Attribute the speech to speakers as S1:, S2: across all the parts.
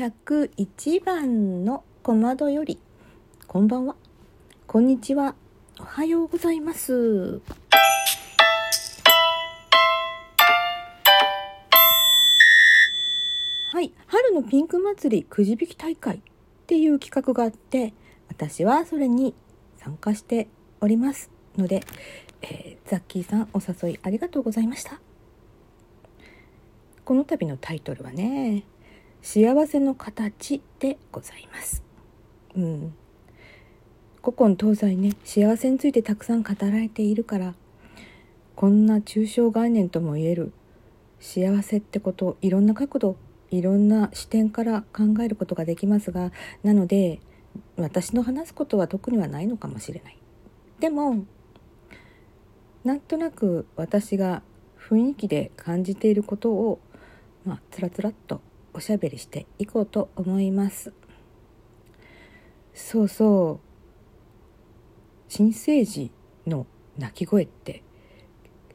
S1: 101番の小窓よりこんばんは。こんにちは。おはようございます。はい。春のピンク祭りくじ引き大会っていう企画があって私はそれに参加しております。ので、えー、ザッキーさんお誘いありがとうございました。この度のタイトルはね幸せの形でございます。うん。古今東西ね幸せについてたくさん語られているからこんな抽象概念ともいえる幸せってことをいろんな角度いろんな視点から考えることができますがなので私の話すことは特にはないのかもしれない。でもなんとなく私が雰囲気で感じていることをまあつらつらっとおしゃべりしていこうと思います。そうそう。新生児の鳴き声って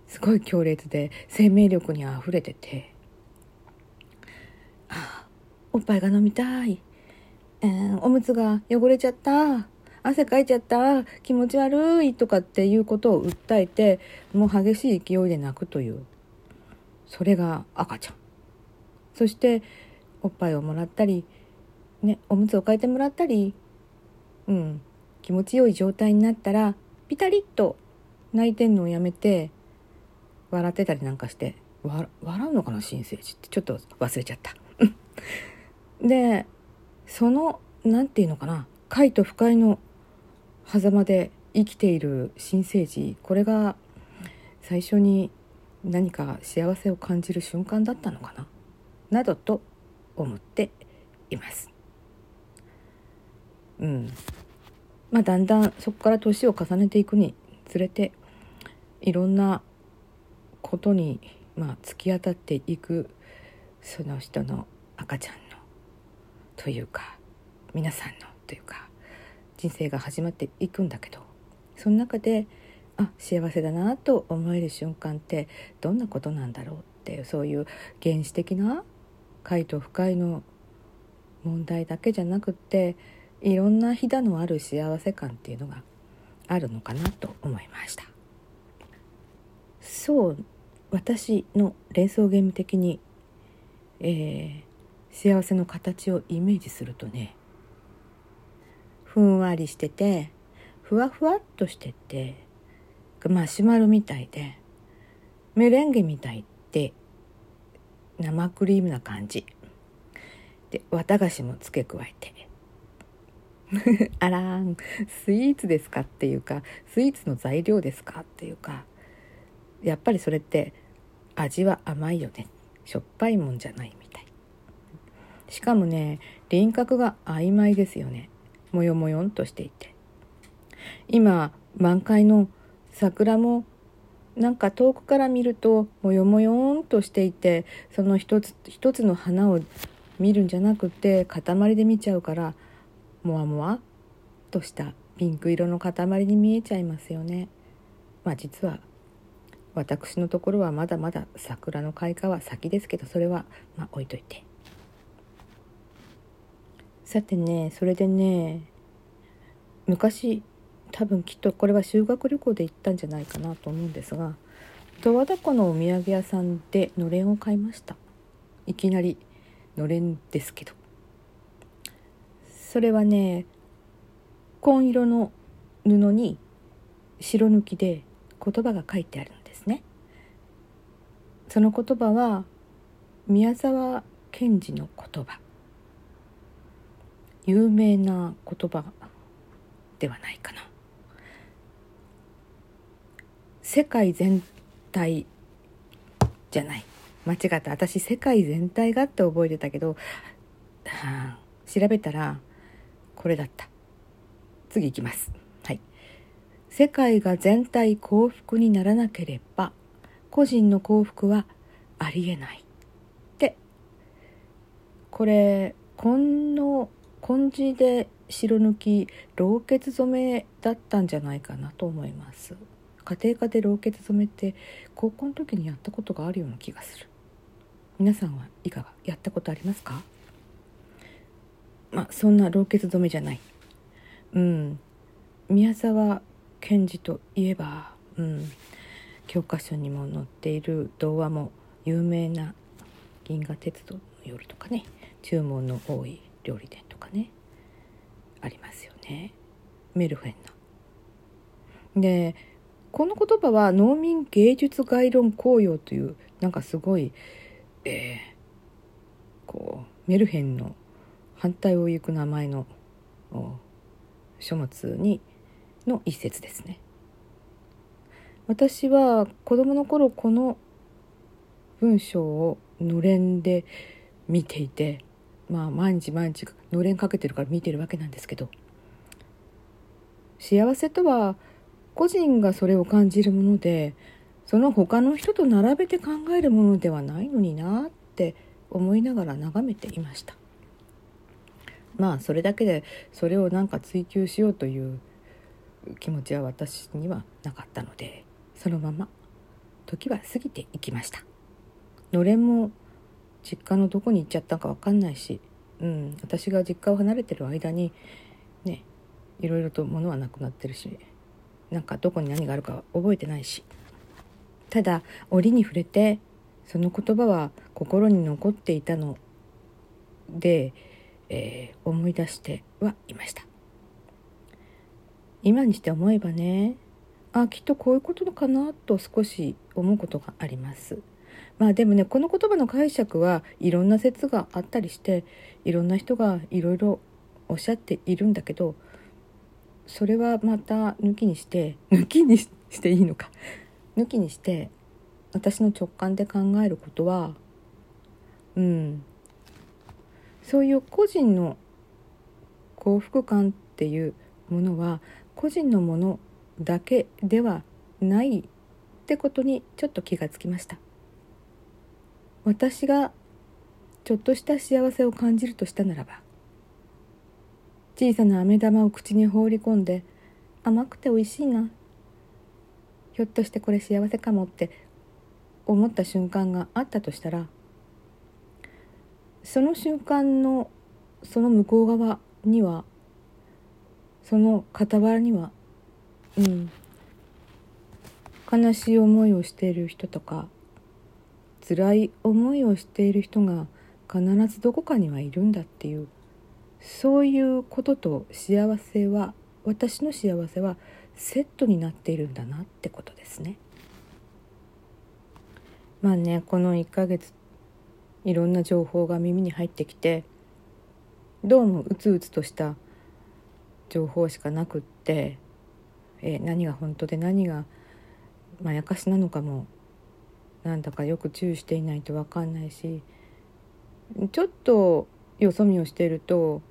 S1: すごい強烈で生命力にあふれてて。あおっぱいが飲みたい、えー、おむつが汚れちゃった。汗かいちゃった。気持ち悪いとかっていうことを訴えてもう激しい勢いで泣くという。それが赤ちゃん。そしておっぱいをもらったり、ね、おむつを替えてもらったり、うん、気持ちよい状態になったらピタリッと泣いてんのをやめて笑ってたりなんかして笑うのかな新生児ってちょっと忘れちゃった。でその何て言うのかな快と不快の狭間で生きている新生児これが最初に何か幸せを感じる瞬間だったのかななどと思っています。うん。まあだんだんそこから年を重ねていくにつれていろんなことにまあ突き当たっていくその人の赤ちゃんのというか皆さんのというか人生が始まっていくんだけどその中であ幸せだなと思える瞬間ってどんなことなんだろうっていうそういう原始的な快と不快の問題だけじゃなくっていろんなひだのある幸せ感っていうのがあるのかなと思いました。そう私の連想ゲーム的に、えー、幸せの形をイメージするとねふんわりしててふわふわっとしててマシュマロみたいでメレンゲみたいって生クリームな感じ。で綿菓子も付け加えて。あらん。スイーツですかっていうかスイーツの材料ですかっていうかやっぱりそれって味は甘いよね。しょっぱいもんじゃないみたい。しかもね輪郭が曖昧ですよね。もよもよんとしていて。今満開の桜もなんか遠くから見るともよもよんとしていてその一つ一つの花を見るんじゃなくて塊で見ちゃうからもわもわとしたピンク色の塊に見えちゃいますよね。まあ実は私のところはまだまだ桜の開花は先ですけどそれはまあ置いといて。さてねそれでね昔多分きっとこれは修学旅行で行ったんじゃないかなと思うんですが十和田湖のお土産屋さんでのれんを買いました。いきなりのれんですけど。それはね紺色の布に白抜きで言葉が書いてあるんですね。その言葉は宮沢賢治の言葉。有名な言葉ではないかな。世界全体じゃない。間違った。私世界全体がって覚えてたけど、はあ、調べたらこれだった。次いきます。はい。世界が全体幸福にならなければ個人の幸福はありえない。って。これ紺の紺地で白抜き老血染めだったんじゃないかなと思います。家庭科で老血染めて高校の時にやったことがあるような気がする。皆さんはいかが？やったことありますか？まあそんな老血止めじゃない。うん。宮沢賢治といえばうん。教科書にも載っている童話も有名な「銀河鉄道の夜」とかね。注文の多い料理店とかね。ありますよね。メルフェンナ。でこの言葉は農民芸術概論公用というなんかすごい、えー、こうメルヘンの反対を行く名前の書物にの一節ですね。私は子供の頃この文章をのれんで見ていてまあ毎日毎日のれんかけてるから見てるわけなんですけど幸せとは個人がそれを感じるものでその他の人と並べて考えるものではないのになって思いながら眺めていました。まあそれだけでそれをなんか追求しようという気持ちは私にはなかったのでそのまま時は過ぎていきました。のれんも実家のどこに行っちゃったか分かんないし、うん、私が実家を離れてる間にねいろいろと物はなくなってるしなんかどこに何があるか覚えてないしただ折に触れてその言葉は心に残っていたので、えー、思い出してはいました今にして思えばねあきっとこういうことかなと少し思うことがあります。まあでもねこの言葉の解釈はいろんな説があったりしていろんな人がいろいろおっしゃっているんだけどそれはまた抜きにして抜きにしていいのか。抜きにして私の直感で考えることはうん。そういう個人の幸福感っていうものは個人のものだけではないってことにちょっと気がつきました。私がちょっとした幸せを感じるとしたならば小さな飴玉を口に放り込んで甘くて美味しいな。ひょっとしてこれ幸せかもって思った瞬間があったとしたらその瞬間のその向こう側にはその傍らにはうん悲しい思いをしている人とか辛い思いをしている人が必ずどこかにはいるんだっていうそういうことと幸せは私の幸せはセットになっているんだなってことですね。まあねこの1ヶ月いろんな情報が耳に入ってきてどうもうつうつとした情報しかなくってえ、何が本当で何がまやかしなのかもなんだかよく注意していないと分かんないしちょっとよそ見をしていると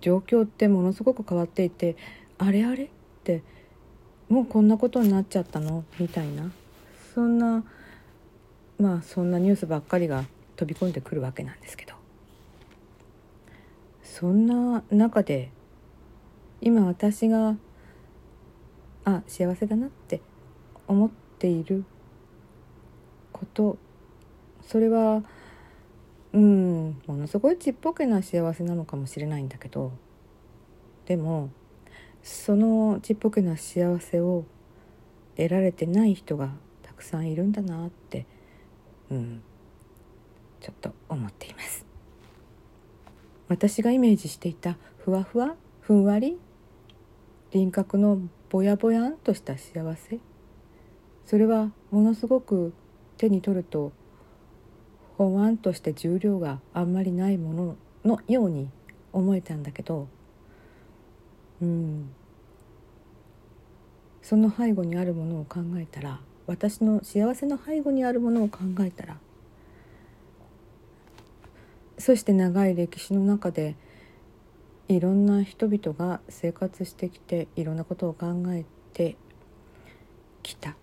S1: 状況ってものすごく変わっていてあれあれってもうこんなことになっちゃったの？みたいな。そんなまあそんなニュースばっかりが飛び込んでくるわけなんですけど。そんな中で今私があ幸せだなって思っていることそれはうん。ものすごいちっぽけな幸せなのかもしれないんだけどでもそのちっぽけな幸せを得られてない人がたくさんいるんだなってうん。ちょっと思っています。私がイメージしていたふわふわふんわり輪郭のぼやぼやんとした幸せ。それはものすごく手に取るとほわんとして重量があんまりないもののように思えたんだけどうん。その背後にあるものを考えたら私の幸せの背後にあるものを考えたらそして長い歴史の中でいろんな人々が生活してきていろんなことを考えてきた。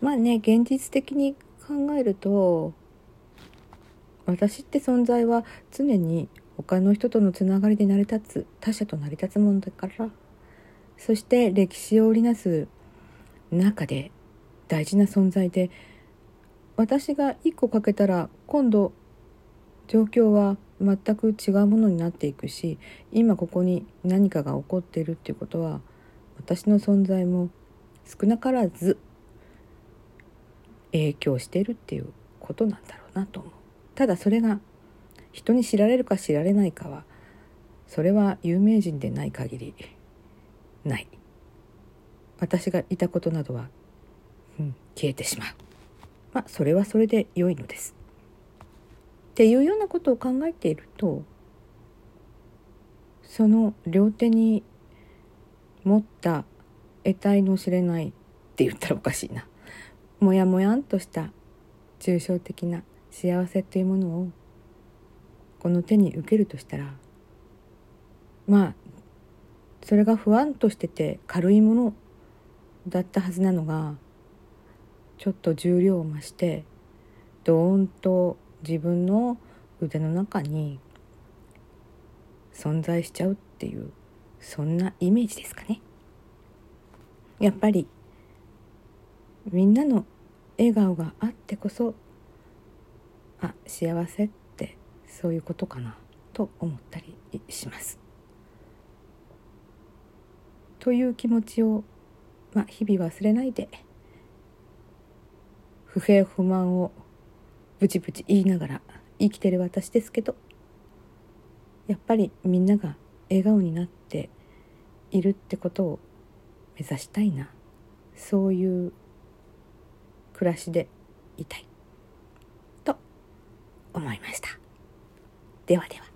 S1: まあね現実的に考えると私って存在は常に他の人とのつながりで成り立つ他者と成り立つものだから。そして歴史を織りなす中で大事な存在で私が一個かけたら今度状況は全く違うものになっていくし今ここに何かが起こっているっていうことは私の存在も少なからず影響しているっていうことなんだろうなと思う。ただそれが人に知られるか知られないかはそれは有名人でない限りない。私がいたことなどは、うん、消えてしまう。まあそれはそれで良いのです。っていうようなことを考えているとその両手に持った得体の知れないって言ったらおかしいな。もやもやんとした抽象的な幸せというものをこの手に受けるとしたらまあそれが不安としてて軽いものだったはずなのがちょっと重量を増してドーンと自分の腕の中に存在しちゃうっていうそんなイメージですかね。やっぱりみんなの笑顔があってこそあ幸せってそういうことかなと思ったりします。という気持ちを、まあ、日々忘れないで不平不満をブチブチ言いながら生きてる私ですけどやっぱりみんなが笑顔になっているってことを目指したいなそういう暮らしでいたい思いました。ではでは。